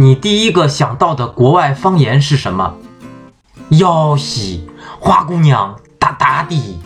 你第一个想到的国外方言是什么？哟西，花姑娘，哒哒的。